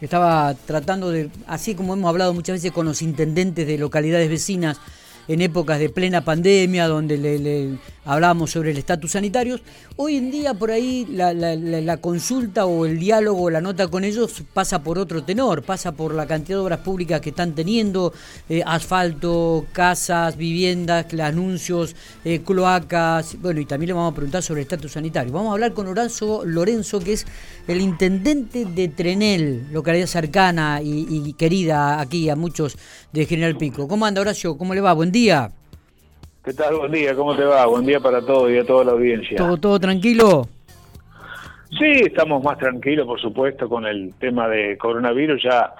Estaba tratando de, así como hemos hablado muchas veces con los intendentes de localidades vecinas, en épocas de plena pandemia, donde le, hablábamos sobre el estatus sanitario. Hoy en día por ahí la, consulta o el diálogo o la nota con ellos pasa por otro tenor, pasa por la cantidad de obras públicas que están teniendo, eh, asfalto, casas, viviendas, anuncios, eh, cloacas, bueno, y también le vamos a preguntar sobre el estatus sanitario. Vamos a hablar con Horacio Lorenzo, que es el intendente de Trenel, localidad cercana y, y querida aquí a muchos de General Pico. ¿Cómo anda Horacio? ¿Cómo le va? Buen día día. ¿Qué tal? Buen día, ¿cómo te va? Buen día para todos y a toda la audiencia. ¿Todo, todo tranquilo? Sí, estamos más tranquilos, por supuesto, con el tema de coronavirus. Ya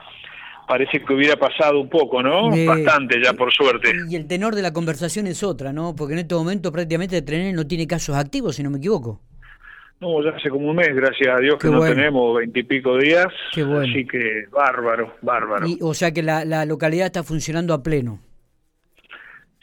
parece que hubiera pasado un poco, ¿no? Bastante ya, por suerte. Y el tenor de la conversación es otra, ¿no? Porque en este momento prácticamente Trenel no tiene casos activos, si no me equivoco. No, ya hace como un mes, gracias a Dios, que no tenemos veintipico días. Qué bueno. Así que bárbaro, bárbaro. o sea que la, la localidad está funcionando a pleno.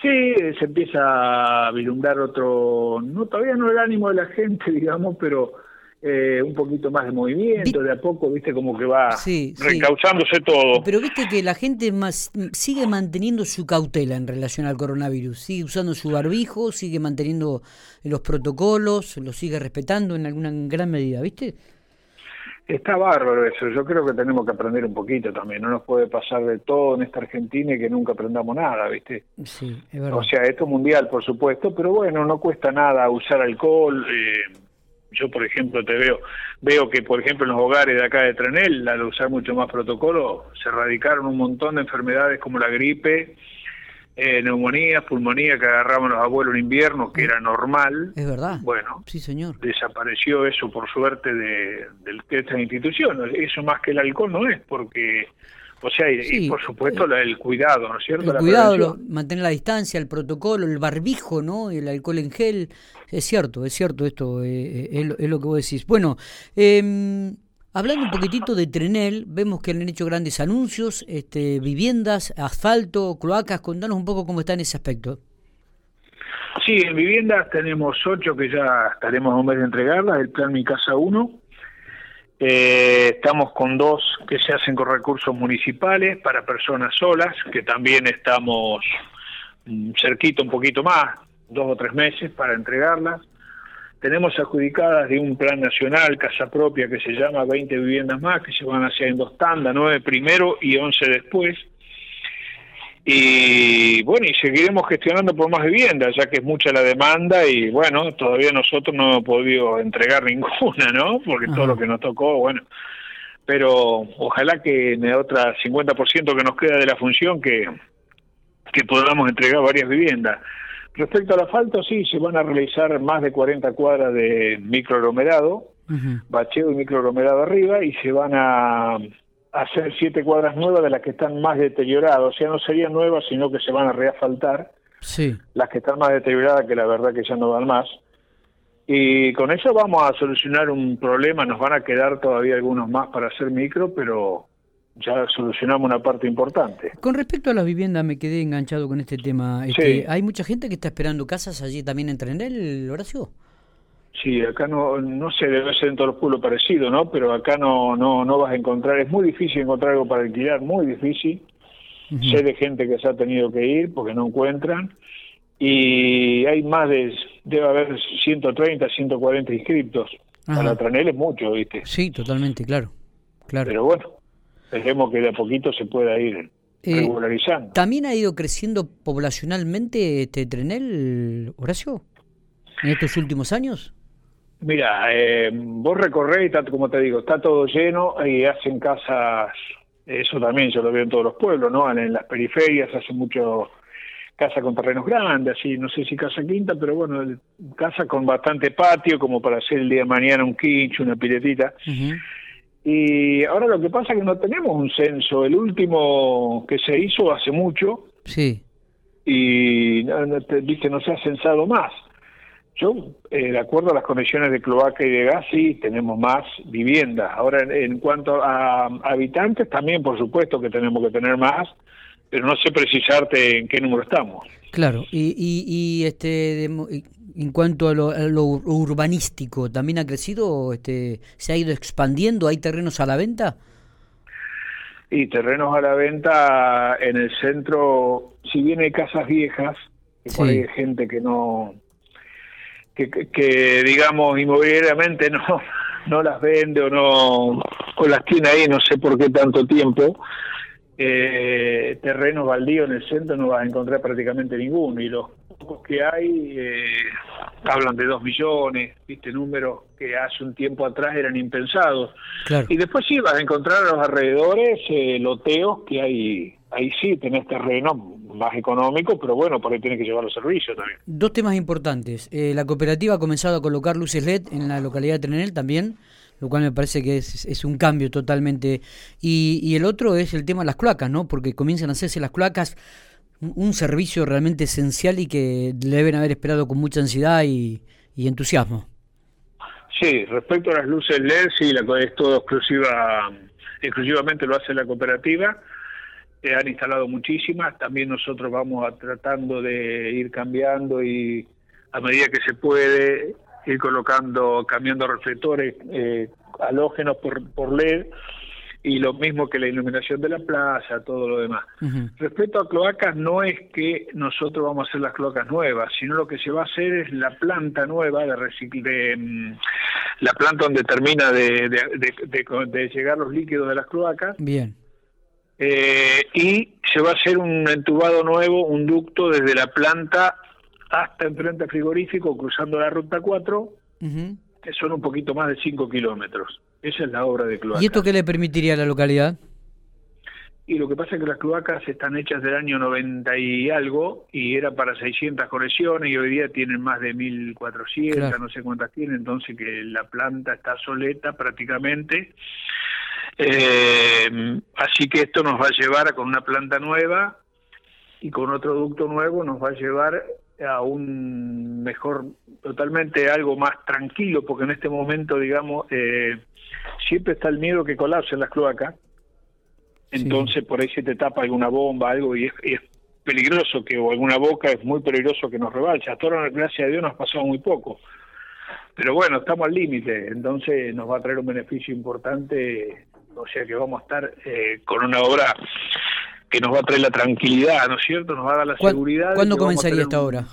Sí, se empieza a vislumbrar otro, no todavía no el ánimo de la gente, digamos, pero eh, un poquito más de movimiento, de a poco, viste, como que va recauchándose todo. Pero viste que la gente más sigue manteniendo su cautela en relación al coronavirus, sigue usando su barbijo, sigue manteniendo los protocolos, lo sigue respetando en alguna gran medida, ¿viste? Está bárbaro eso, yo creo que tenemos que aprender un poquito también, no nos puede pasar de todo en esta Argentina y que nunca aprendamos nada, ¿viste? Sí, es verdad. O sea, esto es mundial, por supuesto, pero bueno, no cuesta nada usar alcohol. Eh, yo, por ejemplo, te veo, veo que, por ejemplo, en los hogares de acá de Trenel, al usar mucho más protocolo, se erradicaron un montón de enfermedades como la gripe, eh, neumonía, pulmonía que agarraban los abuelos en invierno, que era normal. Es verdad. Bueno, sí, señor. Desapareció eso por suerte de, de, estas instituciones. Eso más que el alcohol no es, porque, o sea, y, por supuesto eh, el cuidado, ¿no es cierto? El cuidado, mantener la distancia, el protocolo, el barbijo, ¿no? El alcohol en gel. Es cierto, es cierto esto, eh, es, es, lo que vos decís. Bueno, eh, Hablando un poquitito de Trenel, vemos que han hecho grandes anuncios, este, viviendas, asfalto, cloacas. Contanos un poco cómo está en ese aspecto. Sí, en viviendas tenemos ocho que ya estaremos a un mes de entregarlas, el plan Mi Casa 1. Eh, estamos con dos que se hacen con recursos municipales para personas solas, que también estamos mm, cerquito un poquito más, dos o tres meses para entregarlas. Tenemos adjudicadas de un plan nacional, casa propia, que se llama 20 viviendas más, que se van a hacer en dos tandas, 9 primero y 11 después. Y bueno, y seguiremos gestionando por más viviendas, ya que es mucha la demanda y bueno, todavía nosotros no hemos podido entregar ninguna, ¿no? Porque todo lo que nos tocó, bueno. Pero ojalá que en el otro 50% que nos queda de la función que, que podamos entregar varias viviendas. Respecto al asfalto, sí, se van a realizar más de 40 cuadras de microaglomerado, bacheo y microaglomerado arriba, y se van a hacer siete cuadras nuevas de las que están más deterioradas. O sea, no serían nuevas, sino que se van a reasfaltar. Sí. Las que están más deterioradas, que la verdad que ya no van más. Y con eso vamos a solucionar un problema. Nos van a quedar todavía algunos más para hacer micro, pero ya solucionamos una parte importante. Con respecto a las viviendas, me quedé enganchado con este tema. Este, ¿Hay mucha gente que está esperando casas allí también en Trenel, Horacio? Sí, acá no, no sé, debe ser en todos los pueblos parecido, ¿no? Pero acá no, no, no vas a encontrar, es muy difícil encontrar algo para alquilar, muy difícil. Sé de gente que se ha tenido que ir porque no encuentran. Y hay más de, debe haber 130, 140 inscriptos. Para Trenel es mucho, ¿viste? Sí, totalmente, claro. claro. Pero bueno, Dejemos que de a poquito se pueda ir eh, regularizando. ¿También ha ido creciendo poblacionalmente este Trenel, Horacio, en estos últimos años? Mira, eh, vos recorréis, como te digo, está todo lleno y hacen casas, eso también yo lo veo en todos los pueblos, ¿no? En, las periferias hacen mucho casa con terrenos grandes, así, no sé si casa quinta, pero bueno, casa con bastante patio, como para hacer el día de mañana un quincho, una piletita. Y ahora lo que pasa es que no tenemos un censo. El último que se hizo hace mucho. Sí. Y viste, no se ha censado más. Yo, eh, de acuerdo a las conexiones de cloaca y de gas, sí, tenemos más viviendas. Ahora, en, cuanto a habitantes, también, por supuesto, que tenemos que tener más, pero no sé precisarte en qué número estamos. Claro, y, y, este, en cuanto a lo, urbanístico, ¿también ha crecido? Este, ¿Se ha ido expandiendo? ¿Hay terrenos a la venta? Y terrenos a la venta en el centro, si bien hay casas viejas, ahí hay gente que no, que, que, digamos inmobiliariamente no, no las vende o no, o las tiene ahí no sé por qué tanto tiempo, eh, terrenos baldíos en el centro no vas a encontrar prácticamente ninguno y los que hay eh, hablan de dos millones, viste números que hace un tiempo atrás eran impensados. Y después sí vas a encontrar a los alrededores eh, loteos que hay, ahí sí tenés terreno más económico, pero bueno, por ahí tienes que llevar los servicios también. Dos temas importantes. Eh, la cooperativa ha comenzado a colocar luces LED en la localidad de Trenel también lo cual me parece que es, es un cambio totalmente. Y, y, el otro es el tema de las cloacas, ¿no? Porque comienzan a hacerse las cloacas un servicio realmente esencial y que deben haber esperado con mucha ansiedad y, entusiasmo. Sí, respecto a las luces LED, sí, la, es todo exclusiva, exclusivamente lo hace la cooperativa. Han instalado muchísimas, también nosotros vamos a, tratando de ir cambiando y a medida que se puede ir colocando, cambiando reflectores eh, halógenos por, por LED y lo mismo que la iluminación de la plaza, todo lo demás. Respecto a cloacas, no es que nosotros vamos a hacer las cloacas nuevas, sino lo que se va a hacer es la planta nueva de de mm, la planta donde termina de, de, llegar los líquidos de las cloacas. Bien. Eh, y se va a hacer un entubado nuevo, un ducto desde la planta hasta enfrente frigorífico, cruzando la ruta 4, que son un poquito más de 5 kilómetros. Esa es la obra de cloacas. ¿Y esto qué le permitiría a la localidad? Y lo que pasa es que las cloacas están hechas del año 90 y algo, y era para 600 conexiones, y hoy día tienen más de 1400, no sé cuántas tienen, entonces que la planta está soleta prácticamente. Eh, así que esto nos va a llevar con una planta nueva y con otro ducto nuevo nos va a llevar a un mejor, totalmente algo más tranquilo, porque en este momento, digamos, eh, siempre está el miedo que colapsen las cloacas, entonces por ahí se te tapa alguna bomba, algo, y es, peligroso que, o alguna boca, es muy peligroso que nos rebalse. Hasta ahora, gracias a Dios, nos ha pasado muy poco. Pero bueno, estamos al límite, entonces nos va a traer un beneficio importante, o sea que vamos a estar eh, con una obra que nos va a traer la tranquilidad, ¿no es cierto? Nos va a dar la seguridad. ¿Cuándo comenzaría esta obra?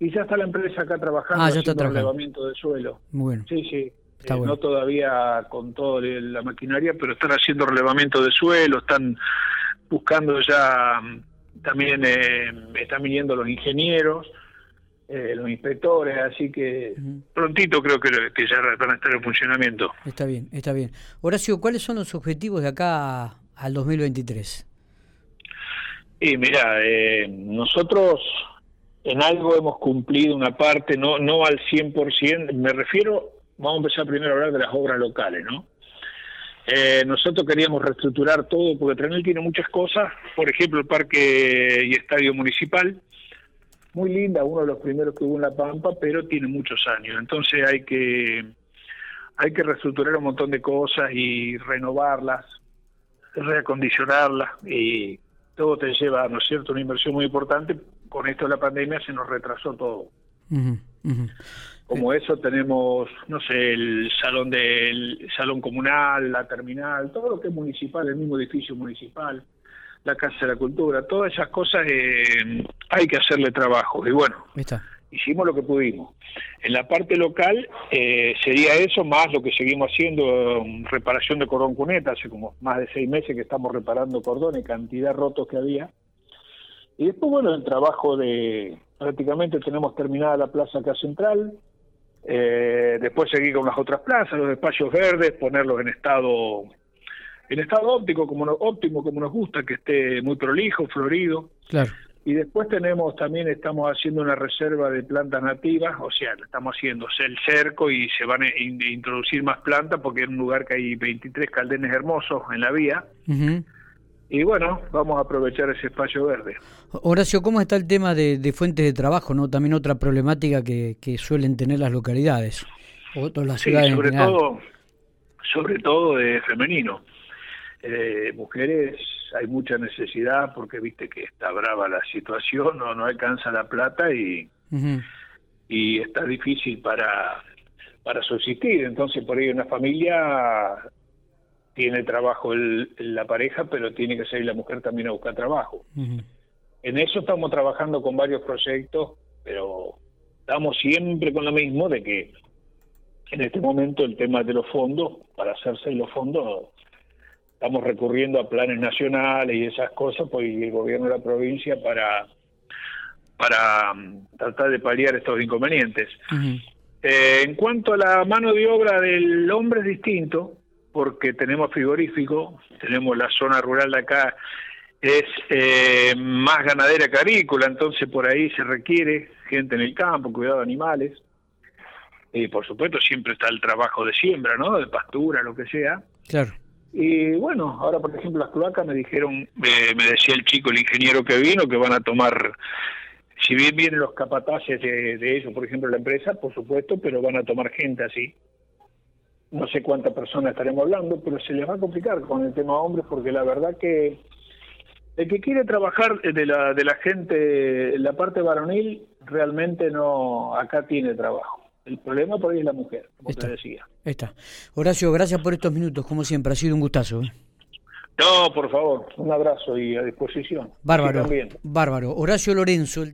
Y ya está la empresa acá trabajando ah, ya está trabajando. relevamiento de suelo. Muy bueno. Sí, sí. Está eh, No todavía con toda la maquinaria, pero están haciendo relevamiento de suelo, están buscando ya, también eh, están viniendo los ingenieros, eh, los inspectores, así que prontito creo que, que ya van a estar en funcionamiento. Está bien, está bien. Horacio, ¿cuáles son los objetivos de acá al 2023? Y mira, eh, nosotros en algo hemos cumplido una parte, no, no al 100%, me refiero, vamos a empezar primero a hablar de las obras locales, ¿no? Eh, nosotros queríamos reestructurar todo porque Trenel tiene muchas cosas, por ejemplo el parque y estadio municipal, muy linda, uno de los primeros que hubo en La Pampa, pero tiene muchos años, entonces hay que hay que reestructurar un montón de cosas y renovarlas, reacondicionarlas y todo te lleva, ¿no es cierto?, una inversión muy importante. Con esto de la pandemia se nos retrasó todo. Como eso tenemos, no sé, el salón del salón comunal, la terminal, todo lo que es municipal, el mismo edificio municipal, la Casa de la Cultura, todas esas cosas eh, hay que hacerle trabajo. Y bueno, hicimos lo que pudimos. En la parte local eh, sería eso, más lo que seguimos haciendo, reparación de cordón cuneta, hace como más de seis meses que estamos reparando cordones, cantidad de rotos que había. Y después, bueno, el trabajo de, prácticamente tenemos terminada la plaza acá central, eh, después seguir con las otras plazas, los espacios verdes, ponerlos en estado en estado óptico como óptimo como nos gusta, que esté muy prolijo, florido. Claro. Y después tenemos, también estamos haciendo una reserva de plantas nativas, o sea, estamos haciendo el cerco y se van a introducir más plantas porque es un lugar que hay 23 caldenes hermosos en la vía. Y bueno, vamos a aprovechar ese espacio verde. Horacio, ¿cómo está el tema de, fuentes de trabajo? no También otra problemática que, suelen tener las localidades o, las ciudades sobre todo, sobre todo de femenino. Eh, mujeres hay mucha necesidad porque viste que está brava la situación, no, no alcanza la plata y, y está difícil para, para subsistir. Entonces por ahí una familia tiene trabajo el, la pareja, pero tiene que salir la mujer también a buscar trabajo. En eso estamos trabajando con varios proyectos, pero estamos siempre con lo mismo de que en este momento el tema de los fondos, para hacerse los fondos, estamos recurriendo a planes nacionales y esas cosas, pues el gobierno de la provincia para para mm, tratar de paliar estos inconvenientes. Eh, en cuanto a la mano de obra del hombre es distinto, porque tenemos frigorífico, tenemos la zona rural de acá, es eh, más ganadera que agrícola, entonces por ahí se requiere gente en el campo, cuidado de animales. Y por supuesto siempre está el trabajo de siembra, ¿no? De pastura, lo que sea. Claro. Y bueno, ahora por ejemplo las cloacas me dijeron, eh, me decía el chico, el ingeniero que vino, que van a tomar si bien vienen los capataces de, de eso, por ejemplo, la empresa, por supuesto, pero van a tomar gente así. No sé cuántas personas estaremos hablando, pero se les va a complicar con el tema hombres, porque la verdad que el que quiere trabajar de la, de la gente, la parte varonil, realmente no, acá tiene trabajo. El problema por ahí es la mujer, como te decía. Está. Horacio, gracias por estos minutos, como siempre, ha sido un gustazo. ¿eh? No, por favor, un abrazo y a disposición. Bárbaro. Bárbaro. Horacio Lorenzo.